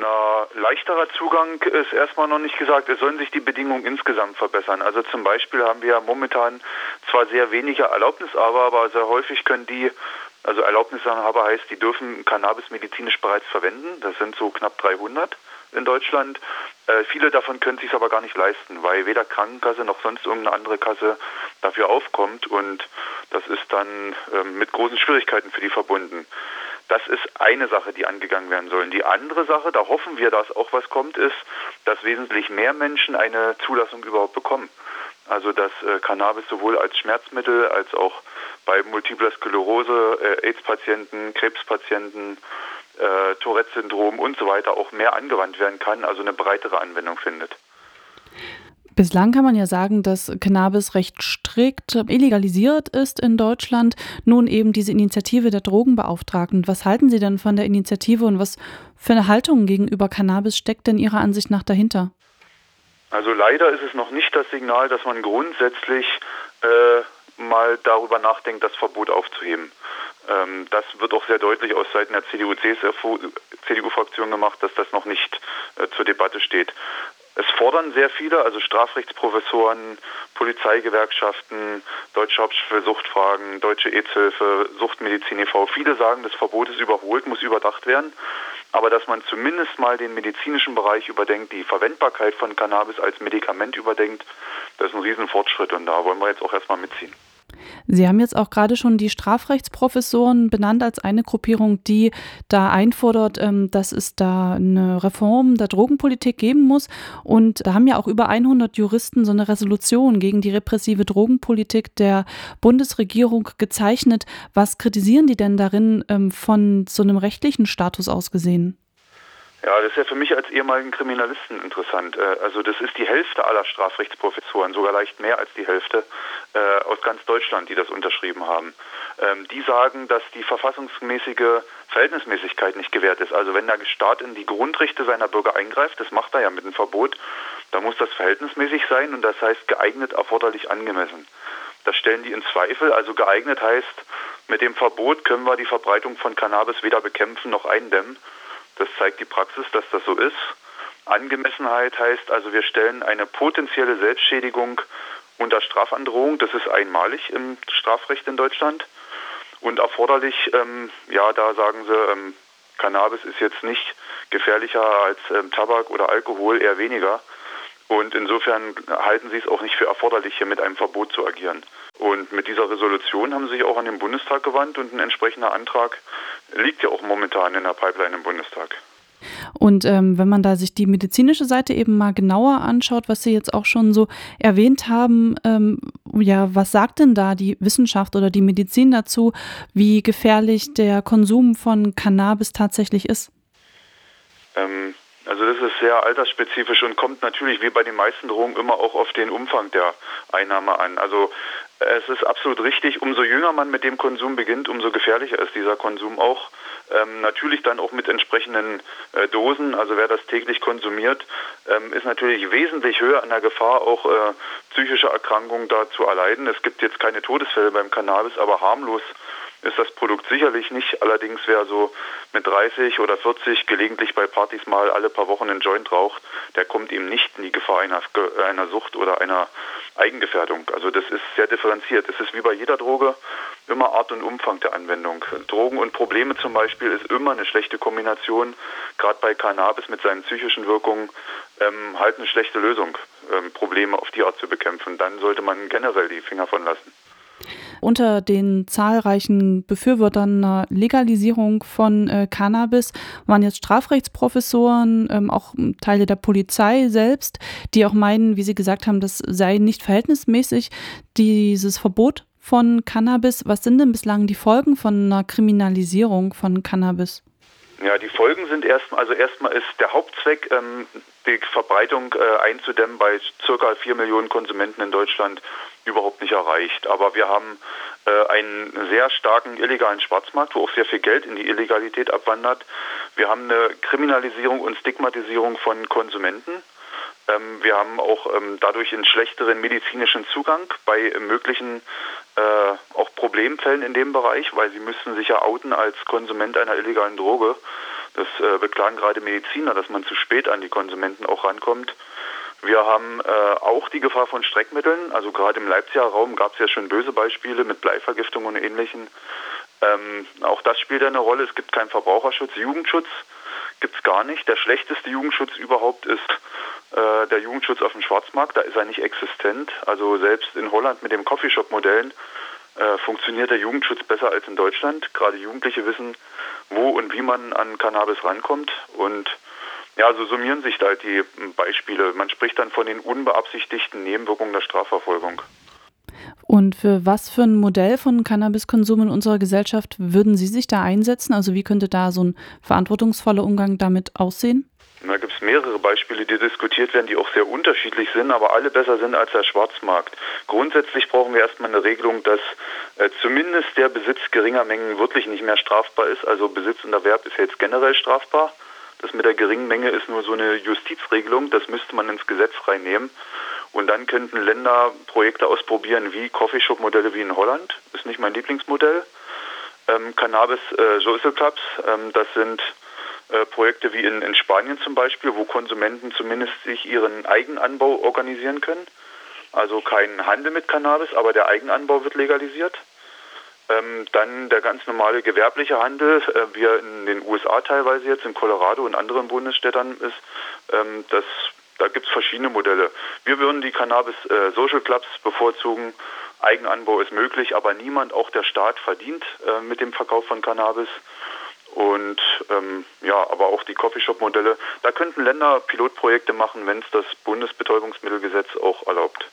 Na, leichterer Zugang ist erstmal noch nicht gesagt. Es sollen sich die Bedingungen insgesamt verbessern. Also zum Beispiel haben wir momentan zwar sehr wenige Erlaubnishaber, aber sehr häufig können die, also Erlaubnishaber heißt, die dürfen Cannabis medizinisch bereits verwenden. Das sind so knapp 300 in Deutschland. Äh, viele davon können sich aber gar nicht leisten, weil weder Krankenkasse noch sonst irgendeine andere Kasse dafür aufkommt und das ist dann äh, mit großen Schwierigkeiten für die verbunden. Das ist eine Sache, die angegangen werden sollen. Die andere Sache, da hoffen wir, dass auch was kommt, ist, dass wesentlich mehr Menschen eine Zulassung überhaupt bekommen. Also dass äh, Cannabis sowohl als Schmerzmittel als auch bei Multipler Sklerose, äh, AIDS-Patienten, Krebspatienten, äh, Tourette-Syndrom und so weiter auch mehr angewandt werden kann, also eine breitere Anwendung findet. Bislang kann man ja sagen, dass Cannabis recht strikt illegalisiert ist in Deutschland. Nun eben diese Initiative der Drogenbeauftragten. Was halten Sie denn von der Initiative und was für eine Haltung gegenüber Cannabis steckt denn Ihrer Ansicht nach dahinter? Also leider ist es noch nicht das Signal, dass man grundsätzlich äh, mal darüber nachdenkt, das Verbot aufzuheben. Ähm, das wird auch sehr deutlich aus Seiten der CDU-Fraktion gemacht, dass das noch nicht äh, zur Debatte steht. Es fordern sehr viele, also Strafrechtsprofessoren, Polizeigewerkschaften, Deutsche Hauptstadt für Suchtfragen, Deutsche AIDS-Hilfe, Suchtmedizin e.V. Viele sagen, das Verbot ist überholt, muss überdacht werden. Aber dass man zumindest mal den medizinischen Bereich überdenkt, die Verwendbarkeit von Cannabis als Medikament überdenkt, das ist ein Riesenfortschritt und da wollen wir jetzt auch erstmal mitziehen. Sie haben jetzt auch gerade schon die Strafrechtsprofessoren benannt als eine Gruppierung, die da einfordert, ähm, dass es da eine Reform der Drogenpolitik geben muss. Und da haben ja auch über 100 Juristen so eine Resolution gegen die repressive Drogenpolitik der Bundesregierung gezeichnet. Was kritisieren die denn darin ähm, von so einem rechtlichen Status aus gesehen? Ja, das ist ja für mich als ehemaligen Kriminalisten interessant. Äh, also das ist die Hälfte aller Strafrechtsprofessoren, sogar leicht mehr als die Hälfte äh, aus ganz Deutschland, die das unterschrieben haben. Ähm, die sagen, dass die verfassungsmäßige Verhältnismäßigkeit nicht gewährt ist. Also wenn der Staat in die Grundrechte seiner Bürger eingreift, das macht er ja mit einem Verbot, dann muss das verhältnismäßig sein und das heißt geeignet, erforderlich, angemessen. Das stellen die in Zweifel. Also geeignet heißt, mit dem Verbot können wir die Verbreitung von Cannabis weder bekämpfen noch eindämmen. Das zeigt die Praxis, dass das so ist. Angemessenheit heißt also, wir stellen eine potenzielle Selbstschädigung unter Strafandrohung. Das ist einmalig im Strafrecht in Deutschland. Und erforderlich, ähm, ja, da sagen sie, ähm, Cannabis ist jetzt nicht gefährlicher als ähm, Tabak oder Alkohol, eher weniger. Und insofern halten sie es auch nicht für erforderlich, hier mit einem Verbot zu agieren. Und mit dieser Resolution haben sie sich auch an den Bundestag gewandt und ein entsprechender Antrag liegt ja auch momentan in der Pipeline im Bundestag. Und ähm, wenn man da sich die medizinische Seite eben mal genauer anschaut, was Sie jetzt auch schon so erwähnt haben, ähm, ja, was sagt denn da die Wissenschaft oder die Medizin dazu, wie gefährlich der Konsum von Cannabis tatsächlich ist? Ähm, also das ist sehr altersspezifisch und kommt natürlich wie bei den meisten Drogen immer auch auf den Umfang der Einnahme an. Also es ist absolut richtig, umso jünger man mit dem Konsum beginnt, umso gefährlicher ist dieser Konsum auch. Ähm, natürlich dann auch mit entsprechenden äh, Dosen. Also wer das täglich konsumiert, ähm, ist natürlich wesentlich höher an der Gefahr, auch äh, psychische Erkrankungen da zu erleiden. Es gibt jetzt keine Todesfälle beim Cannabis, aber harmlos ist das Produkt sicherlich nicht. Allerdings wer so mit 30 oder 40 gelegentlich bei Partys mal alle paar Wochen einen Joint raucht, der kommt eben nicht in die Gefahr einer, einer Sucht oder einer Eigengefährdung. Also das ist sehr differenziert. Es ist wie bei jeder Droge immer Art und Umfang der Anwendung. Drogen und Probleme zum Beispiel ist immer eine schlechte Kombination. Gerade bei Cannabis mit seinen psychischen Wirkungen ähm, halt eine schlechte Lösung, ähm, Probleme auf die Art zu bekämpfen. Dann sollte man generell die Finger von lassen. Unter den zahlreichen Befürwortern einer Legalisierung von äh, Cannabis waren jetzt Strafrechtsprofessoren, ähm, auch Teile der Polizei selbst, die auch meinen, wie sie gesagt haben, das sei nicht verhältnismäßig, dieses Verbot von Cannabis. Was sind denn bislang die Folgen von einer Kriminalisierung von Cannabis? Ja, die Folgen sind erstmal, also erstmal ist der Hauptzweck, ähm, die Verbreitung äh, einzudämmen bei circa vier Millionen Konsumenten in Deutschland überhaupt nicht erreicht. Aber wir haben äh, einen sehr starken illegalen Schwarzmarkt, wo auch sehr viel Geld in die Illegalität abwandert. Wir haben eine Kriminalisierung und Stigmatisierung von Konsumenten. Ähm, wir haben auch ähm, dadurch einen schlechteren medizinischen Zugang bei möglichen äh, auch Problemfällen in dem Bereich, weil sie müssen sich ja outen als Konsument einer illegalen Droge. Das äh, beklagen gerade Mediziner, dass man zu spät an die Konsumenten auch rankommt. Wir haben äh, auch die Gefahr von Streckmitteln. Also gerade im Leipziger Raum gab es ja schon böse Beispiele mit Bleivergiftung und Ähnlichem. Ähm, auch das spielt eine Rolle. Es gibt keinen Verbraucherschutz. Jugendschutz gibt es gar nicht. Der schlechteste Jugendschutz überhaupt ist äh, der Jugendschutz auf dem Schwarzmarkt. Da ist er nicht existent. Also selbst in Holland mit den Coffeeshop-Modellen äh, funktioniert der Jugendschutz besser als in Deutschland. Gerade Jugendliche wissen, wo und wie man an Cannabis rankommt. Und ja, so summieren sich da halt die Beispiele. Man spricht dann von den unbeabsichtigten Nebenwirkungen der Strafverfolgung. Und für was für ein Modell von Cannabiskonsum in unserer Gesellschaft würden Sie sich da einsetzen? Also wie könnte da so ein verantwortungsvoller Umgang damit aussehen? Da gibt es mehrere Beispiele, die diskutiert werden, die auch sehr unterschiedlich sind, aber alle besser sind als der Schwarzmarkt. Grundsätzlich brauchen wir erstmal eine Regelung, dass äh, zumindest der Besitz geringer Mengen wirklich nicht mehr strafbar ist. Also Besitz und Erwerb ist jetzt generell strafbar. Das mit der geringen Menge ist nur so eine Justizregelung, das müsste man ins Gesetz reinnehmen. Und dann könnten Länder Projekte ausprobieren wie Coffeeshop-Modelle wie in Holland. Ist nicht mein Lieblingsmodell. Ähm, Cannabis äh, Social Clubs, ähm, das sind äh, Projekte wie in, in Spanien zum Beispiel, wo Konsumenten zumindest sich ihren Eigenanbau organisieren können. Also kein Handel mit Cannabis, aber der Eigenanbau wird legalisiert. Ähm, dann der ganz normale gewerbliche Handel, äh, wie er in den USA teilweise jetzt, in Colorado und anderen Bundesstädtern ist, ähm, das, da gibt es verschiedene Modelle. Wir würden die Cannabis äh, Social Clubs bevorzugen. Eigenanbau ist möglich, aber niemand, auch der Staat, verdient äh, mit dem Verkauf von Cannabis. Und ähm, ja, aber auch die Coffeeshop-Modelle, da könnten Länder Pilotprojekte machen, wenn es das Bundesbetäubungsmittelgesetz auch erlaubt.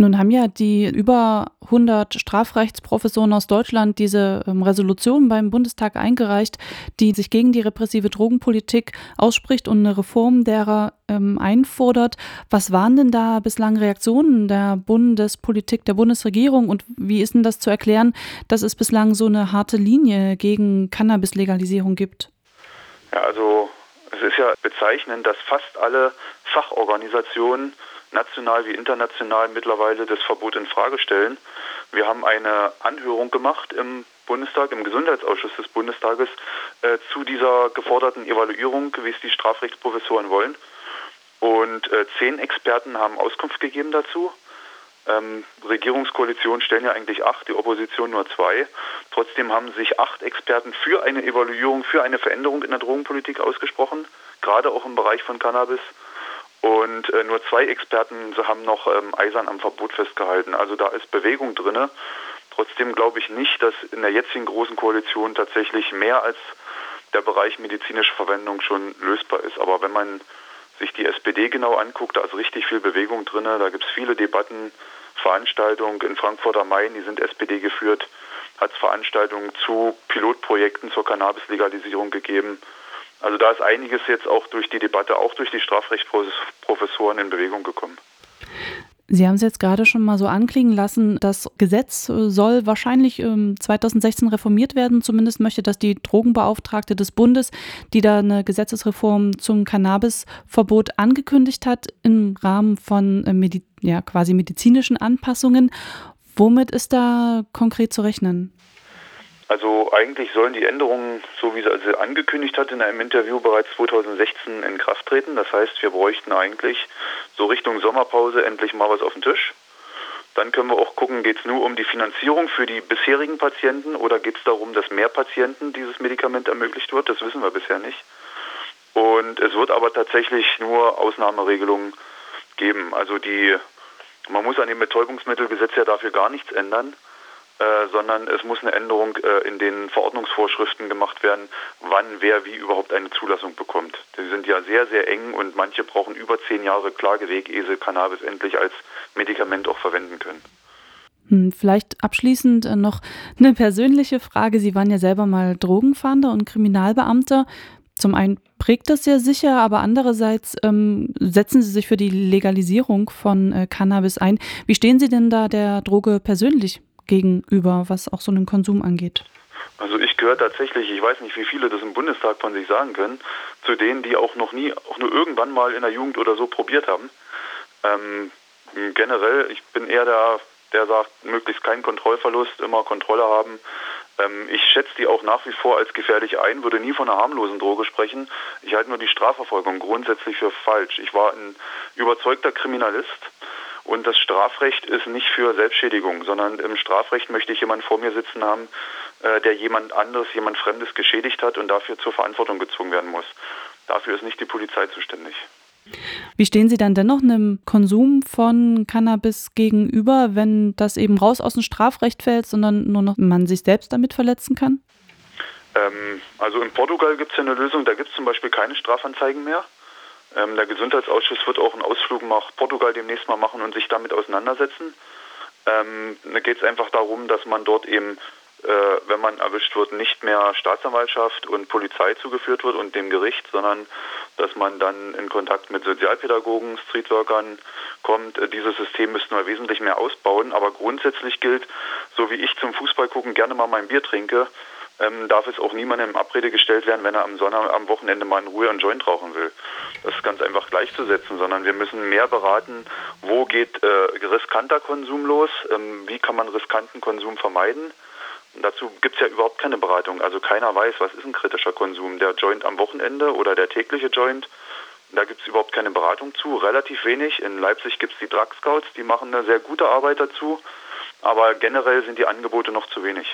Nun haben ja die über 100 Strafrechtsprofessoren aus Deutschland diese ähm, Resolution beim Bundestag eingereicht, die sich gegen die repressive Drogenpolitik ausspricht und eine Reform derer ähm, einfordert. Was waren denn da bislang Reaktionen der Bundespolitik, der Bundesregierung und wie ist denn das zu erklären, dass es bislang so eine harte Linie gegen Cannabis-Legalisierung gibt? Ja, also es ist ja bezeichnend, dass fast alle Fachorganisationen national wie international mittlerweile das Verbot in Frage stellen. Wir haben eine Anhörung gemacht im Bundestag, im Gesundheitsausschuss des Bundestages äh, zu dieser geforderten Evaluierung, wie es die Strafrechtsprofessoren wollen. Und äh, zehn Experten haben Auskunft gegeben dazu. Ähm, Regierungskoalitionen stellen ja eigentlich acht, die Opposition nur zwei. Trotzdem haben sich acht Experten für eine Evaluierung, für eine Veränderung in der Drogenpolitik ausgesprochen, gerade auch im Bereich von Cannabis. Und äh, nur zwei Experten haben noch ähm, eisern am Verbot festgehalten. Also da ist Bewegung drin. Trotzdem glaube ich nicht, dass in der jetzigen großen Koalition tatsächlich mehr als der Bereich medizinische Verwendung schon lösbar ist. Aber wenn man sich die SPD genau anguckt, da ist richtig viel Bewegung drin. Da gibt es viele Debatten, Veranstaltungen in Frankfurt am Main, die sind SPD geführt, hat es Veranstaltungen zu Pilotprojekten zur Cannabis-Legalisierung gegeben. Also da ist einiges jetzt auch durch die Debatte, auch durch die Strafrechtsprofessoren in Bewegung gekommen. Sie haben es jetzt gerade schon mal so anklingen lassen, das Gesetz soll wahrscheinlich 2016 ähm, reformiert werden. Zumindest möchte das die Drogenbeauftragte des Bundes, die da eine Gesetzesreform zum Cannabisverbot angekündigt hat im Rahmen von äh, Medi ja, quasi medizinischen Anpassungen. Womit ist da konkret zu rechnen? Also eigentlich sollen die Änderungen, so wie sie also angekündigt hat in einem Interview, bereits 2016 in Kraft treten. Das heißt, wir bräuchten eigentlich so Richtung Sommerpause endlich mal was auf den Tisch. Dann können wir auch gucken, geht es nur um die Finanzierung für die bisherigen Patienten oder geht es darum, dass mehr Patienten dieses Medikament ermöglicht wird? Das wissen wir bisher nicht. Und es wird aber tatsächlich nur Ausnahmeregelungen geben. Also die, man muss an dem Betäubungsmittelgesetz ja dafür gar nichts ändern. Äh, sondern es muss eine Änderung äh, in den Verordnungsvorschriften gemacht werden, wann wer wie überhaupt eine Zulassung bekommt. Die sind ja sehr, sehr eng und manche brauchen über zehn Jahre Klageweg, ehe sie Cannabis endlich als Medikament auch verwenden können. Hm, vielleicht abschließend äh, noch eine persönliche Frage. Sie waren ja selber mal Drogenfahnder und Kriminalbeamter. Zum einen prägt das ja sicher, aber andererseits ähm, setzen Sie sich für die Legalisierung von äh, Cannabis ein. Wie stehen Sie denn da der Droge persönlich gegenüber, was auch so einen Konsum angeht? Also ich gehöre tatsächlich, ich weiß nicht, wie viele das im Bundestag von sich sagen können, zu denen, die auch noch nie, auch nur irgendwann mal in der Jugend oder so probiert haben. Ähm, generell, ich bin eher der, der sagt, möglichst keinen Kontrollverlust, immer Kontrolle haben. Ähm, ich schätze die auch nach wie vor als gefährlich ein, würde nie von einer harmlosen Droge sprechen. Ich halte nur die Strafverfolgung grundsätzlich für falsch. Ich war ein überzeugter Kriminalist. Und das Strafrecht ist nicht für Selbstschädigung, sondern im Strafrecht möchte ich jemanden vor mir sitzen haben, äh, der jemand anderes, jemand Fremdes geschädigt hat und dafür zur Verantwortung gezogen werden muss. Dafür ist nicht die Polizei zuständig. Wie stehen Sie dann dennoch einem Konsum von Cannabis gegenüber, wenn das eben raus aus dem Strafrecht fällt, sondern nur noch man sich selbst damit verletzen kann? Ähm, also in Portugal gibt es ja eine Lösung, da gibt es zum Beispiel keine Strafanzeigen mehr. Ähm, der Gesundheitsausschuss wird auch einen Ausflug nach Portugal demnächst mal machen und sich damit auseinandersetzen. Ähm, da geht es einfach darum, dass man dort eben äh, wenn man erwischt wird, nicht mehr Staatsanwaltschaft und Polizei zugeführt wird und dem Gericht, sondern dass man dann in Kontakt mit Sozialpädagogen, Streetworkern kommt. Äh, dieses System müssten wir wesentlich mehr ausbauen, aber grundsätzlich gilt, so wie ich zum Fußball gucken gerne mal mein Bier trinke, ähm, darf es auch niemandem in Abrede gestellt werden, wenn er am Sonntag, am Wochenende mal in Ruhe einen Joint rauchen will. Das ist ganz einfach gleichzusetzen, sondern wir müssen mehr beraten, wo geht äh, riskanter Konsum los, ähm, wie kann man riskanten Konsum vermeiden Dazu gibt es ja überhaupt keine Beratung. Also keiner weiß, was ist ein kritischer Konsum. Der Joint am Wochenende oder der tägliche Joint, da gibt es überhaupt keine Beratung zu. Relativ wenig. In Leipzig gibt es die Drug Scouts, die machen eine sehr gute Arbeit dazu. Aber generell sind die Angebote noch zu wenig.